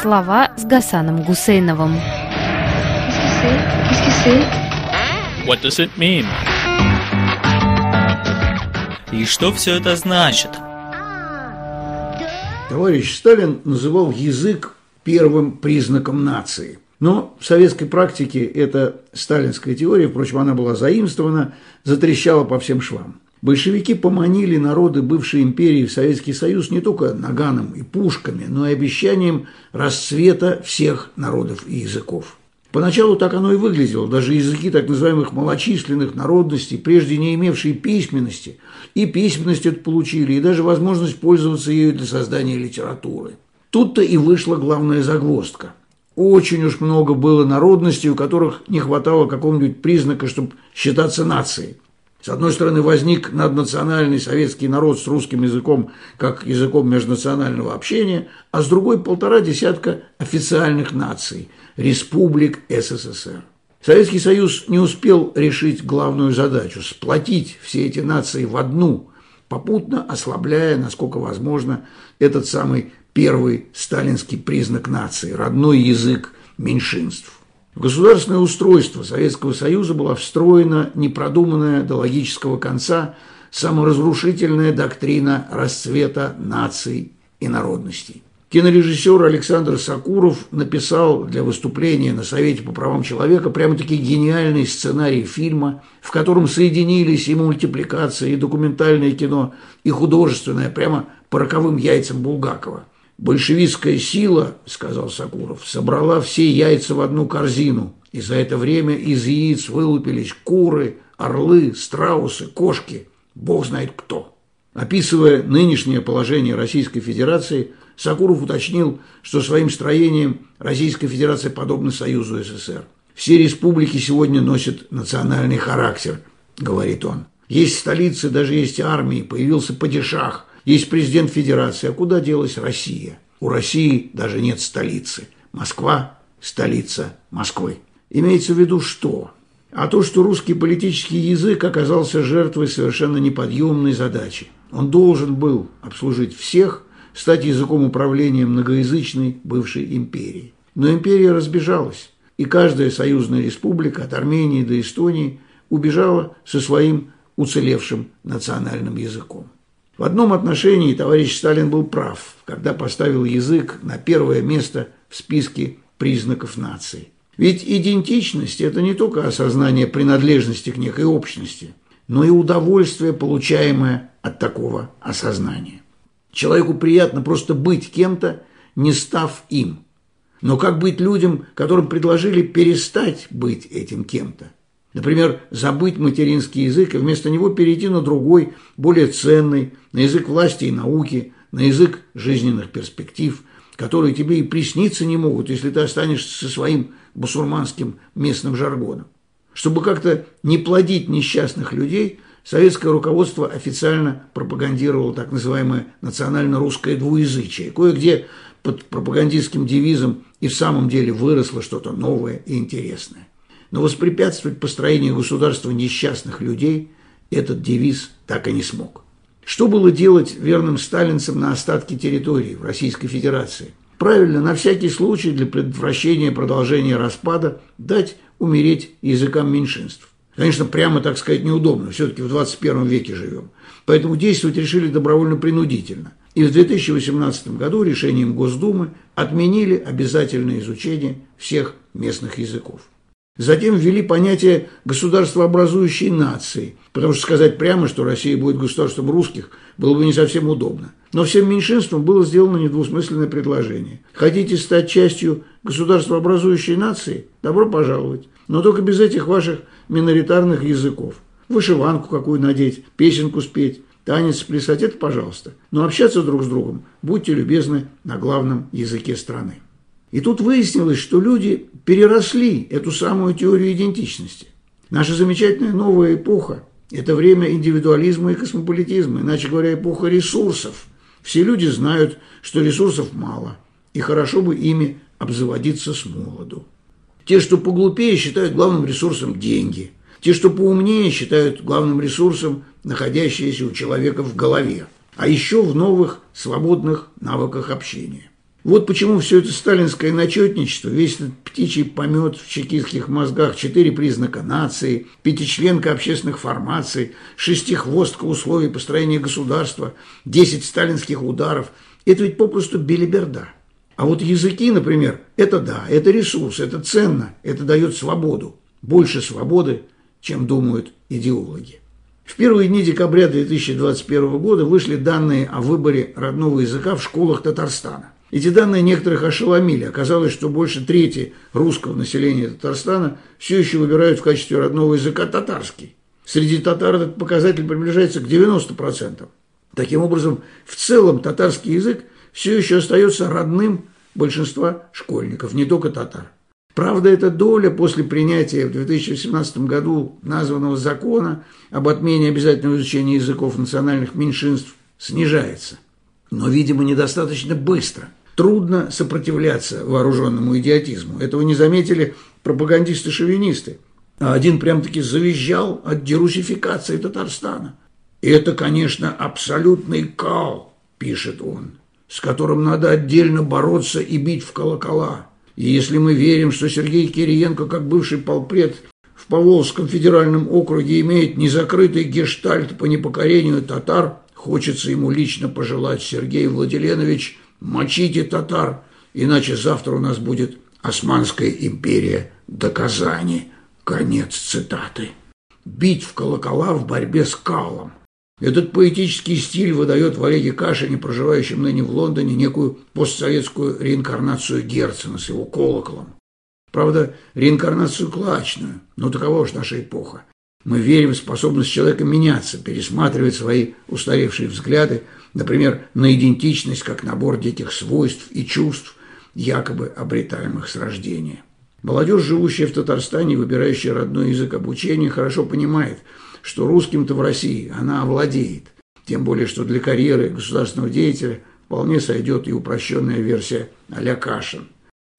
Слова с Гасаном Гусейновым. What does it mean? И что все это значит? Товарищ Сталин называл язык первым признаком нации. Но в советской практике эта сталинская теория, впрочем, она была заимствована, затрещала по всем швам. Большевики поманили народы бывшей империи в Советский Союз не только наганом и пушками, но и обещанием расцвета всех народов и языков. Поначалу так оно и выглядело. Даже языки так называемых малочисленных народностей, прежде не имевшие письменности, и письменность это получили, и даже возможность пользоваться ею для создания литературы. Тут-то и вышла главная загвоздка. Очень уж много было народностей, у которых не хватало какого-нибудь признака, чтобы считаться нацией. С одной стороны, возник наднациональный советский народ с русским языком как языком межнационального общения, а с другой – полтора десятка официальных наций – республик СССР. Советский Союз не успел решить главную задачу – сплотить все эти нации в одну, попутно ослабляя, насколько возможно, этот самый первый сталинский признак нации – родной язык меньшинств. В государственное устройство Советского Союза была встроена непродуманная до логического конца саморазрушительная доктрина расцвета наций и народностей. Кинорежиссер Александр Сакуров написал для выступления на Совете по правам человека прямо-таки гениальный сценарий фильма, в котором соединились и мультипликация, и документальное кино, и художественное, прямо по роковым яйцам Булгакова – Большевистская сила, сказал Сакуров, собрала все яйца в одну корзину, и за это время из яиц вылупились куры, орлы, страусы, кошки, бог знает кто. Описывая нынешнее положение Российской Федерации, Сакуров уточнил, что своим строением Российская Федерация подобна Союзу СССР. Все республики сегодня носят национальный характер, говорит он. Есть столицы, даже есть армии, появился падишах, есть президент Федерации, а куда делась Россия? У России даже нет столицы. Москва – столица Москвы. Имеется в виду что? А то, что русский политический язык оказался жертвой совершенно неподъемной задачи. Он должен был обслужить всех, стать языком управления многоязычной бывшей империи. Но империя разбежалась, и каждая союзная республика от Армении до Эстонии убежала со своим уцелевшим национальным языком. В одном отношении товарищ Сталин был прав, когда поставил язык на первое место в списке признаков нации. Ведь идентичность – это не только осознание принадлежности к некой общности, но и удовольствие, получаемое от такого осознания. Человеку приятно просто быть кем-то, не став им. Но как быть людям, которым предложили перестать быть этим кем-то? Например, забыть материнский язык и вместо него перейти на другой, более ценный, на язык власти и науки, на язык жизненных перспектив, которые тебе и присниться не могут, если ты останешься со своим басурманским местным жаргоном. Чтобы как-то не плодить несчастных людей, советское руководство официально пропагандировало так называемое национально-русское двуязычие. Кое-где под пропагандистским девизом и в самом деле выросло что-то новое и интересное. Но воспрепятствовать построению государства несчастных людей этот девиз так и не смог. Что было делать верным сталинцам на остатке территории в Российской Федерации? Правильно, на всякий случай для предотвращения продолжения распада дать умереть языкам меньшинств. Конечно, прямо, так сказать, неудобно, все-таки в 21 веке живем. Поэтому действовать решили добровольно-принудительно. И в 2018 году решением Госдумы отменили обязательное изучение всех местных языков. Затем ввели понятие государствообразующей нации, потому что сказать прямо, что Россия будет государством русских, было бы не совсем удобно. Но всем меньшинствам было сделано недвусмысленное предложение. Хотите стать частью государствообразующей нации? Добро пожаловать. Но только без этих ваших миноритарных языков. Вышиванку какую надеть, песенку спеть, танец плясать – это пожалуйста. Но общаться друг с другом будьте любезны на главном языке страны. И тут выяснилось, что люди переросли эту самую теорию идентичности. Наша замечательная новая эпоха – это время индивидуализма и космополитизма, иначе говоря, эпоха ресурсов. Все люди знают, что ресурсов мало, и хорошо бы ими обзаводиться с молоду. Те, что поглупее, считают главным ресурсом деньги. Те, что поумнее, считают главным ресурсом находящиеся у человека в голове. А еще в новых свободных навыках общения. Вот почему все это сталинское начетничество, весь этот птичий помет в чекистских мозгах, четыре признака нации, пятичленка общественных формаций, шестихвостка условий построения государства, десять сталинских ударов – это ведь попросту белиберда. А вот языки, например, это да, это ресурс, это ценно, это дает свободу. Больше свободы, чем думают идеологи. В первые дни декабря 2021 года вышли данные о выборе родного языка в школах Татарстана. Эти данные некоторых ошеломили. Оказалось, что больше трети русского населения Татарстана все еще выбирают в качестве родного языка татарский. Среди татар этот показатель приближается к 90%. Таким образом, в целом татарский язык все еще остается родным большинства школьников, не только татар. Правда, эта доля после принятия в 2017 году названного закона об отмене обязательного изучения языков национальных меньшинств снижается. Но, видимо, недостаточно быстро. Трудно сопротивляться вооруженному идиотизму. Этого не заметили пропагандисты-шовинисты. А один прям-таки завизжал от дерусификации Татарстана. Это, конечно, абсолютный кал, пишет он, с которым надо отдельно бороться и бить в колокола. И если мы верим, что Сергей Кириенко, как бывший полпред в Поволжском федеральном округе, имеет незакрытый гештальт по непокорению татар, хочется ему лично пожелать, Сергей Владиленович, мочите татар, иначе завтра у нас будет Османская империя до Казани. Конец цитаты. Бить в колокола в борьбе с калом. Этот поэтический стиль выдает в Олеге Кашине, проживающем ныне в Лондоне, некую постсоветскую реинкарнацию Герцена с его колоколом. Правда, реинкарнацию клачную, но такова уж наша эпоха. Мы верим в способность человека меняться, пересматривать свои устаревшие взгляды, например, на идентичность как набор детих свойств и чувств, якобы обретаемых с рождения. Молодежь, живущая в Татарстане, выбирающая родной язык обучения, хорошо понимает, что русским-то в России она овладеет. Тем более, что для карьеры государственного деятеля вполне сойдет и упрощенная версия а-ля Кашин.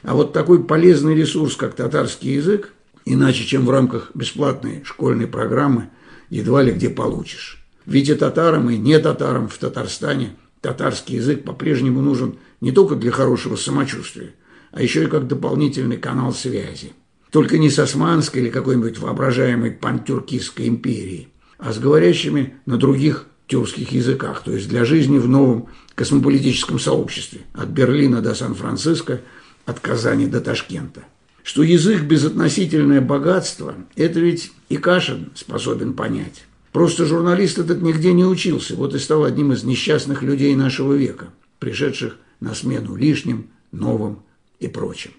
А вот такой полезный ресурс, как татарский язык, иначе, чем в рамках бесплатной школьной программы, едва ли где получишь. Ведь и татарам, и не татарам в Татарстане татарский язык по-прежнему нужен не только для хорошего самочувствия, а еще и как дополнительный канал связи. Только не с османской или какой-нибудь воображаемой пантюркистской империей, а с говорящими на других тюркских языках, то есть для жизни в новом космополитическом сообществе, от Берлина до Сан-Франциско, от Казани до Ташкента что язык – безотносительное богатство, это ведь и Кашин способен понять. Просто журналист этот нигде не учился, вот и стал одним из несчастных людей нашего века, пришедших на смену лишним, новым и прочим.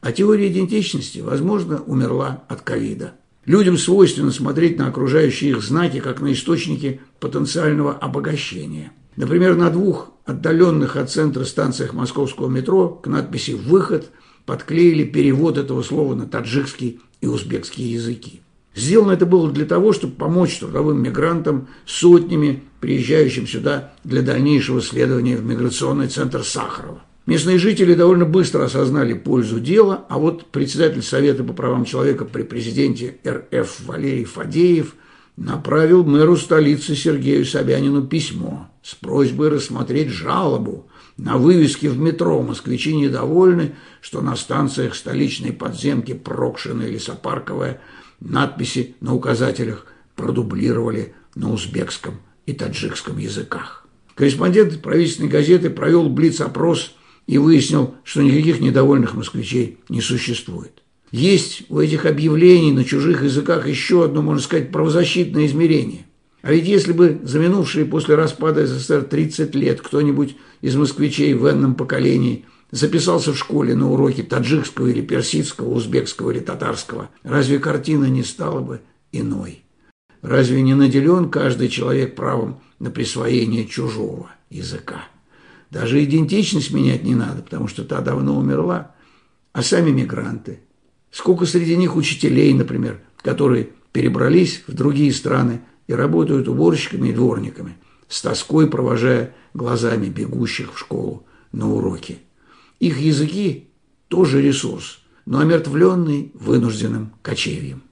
А теория идентичности, возможно, умерла от ковида. Людям свойственно смотреть на окружающие их знаки, как на источники потенциального обогащения. Например, на двух отдаленных от центра станциях московского метро к надписи «Выход» подклеили перевод этого слова на таджикский и узбекский языки. Сделано это было для того, чтобы помочь трудовым мигрантам сотнями, приезжающим сюда для дальнейшего следования в миграционный центр Сахарова. Местные жители довольно быстро осознали пользу дела, а вот председатель Совета по правам человека при президенте РФ Валерий Фадеев направил мэру столицы Сергею Собянину письмо с просьбой рассмотреть жалобу на вывеске в метро москвичи недовольны, что на станциях столичной подземки Прокшина или Сапарковая надписи на указателях продублировали на узбекском и таджикском языках. Корреспондент правительственной газеты провел блиц-опрос и выяснил, что никаких недовольных москвичей не существует. Есть у этих объявлений на чужих языках еще одно, можно сказать, правозащитное измерение. А ведь если бы за минувшие после распада СССР 30 лет кто-нибудь из москвичей в энном поколении записался в школе на уроки таджикского или персидского, узбекского или татарского, разве картина не стала бы иной? Разве не наделен каждый человек правом на присвоение чужого языка? Даже идентичность менять не надо, потому что та давно умерла. А сами мигранты. Сколько среди них учителей, например, которые перебрались в другие страны, и работают уборщиками и дворниками, с тоской провожая глазами бегущих в школу на уроки. Их языки тоже ресурс, но омертвленный вынужденным кочевьем.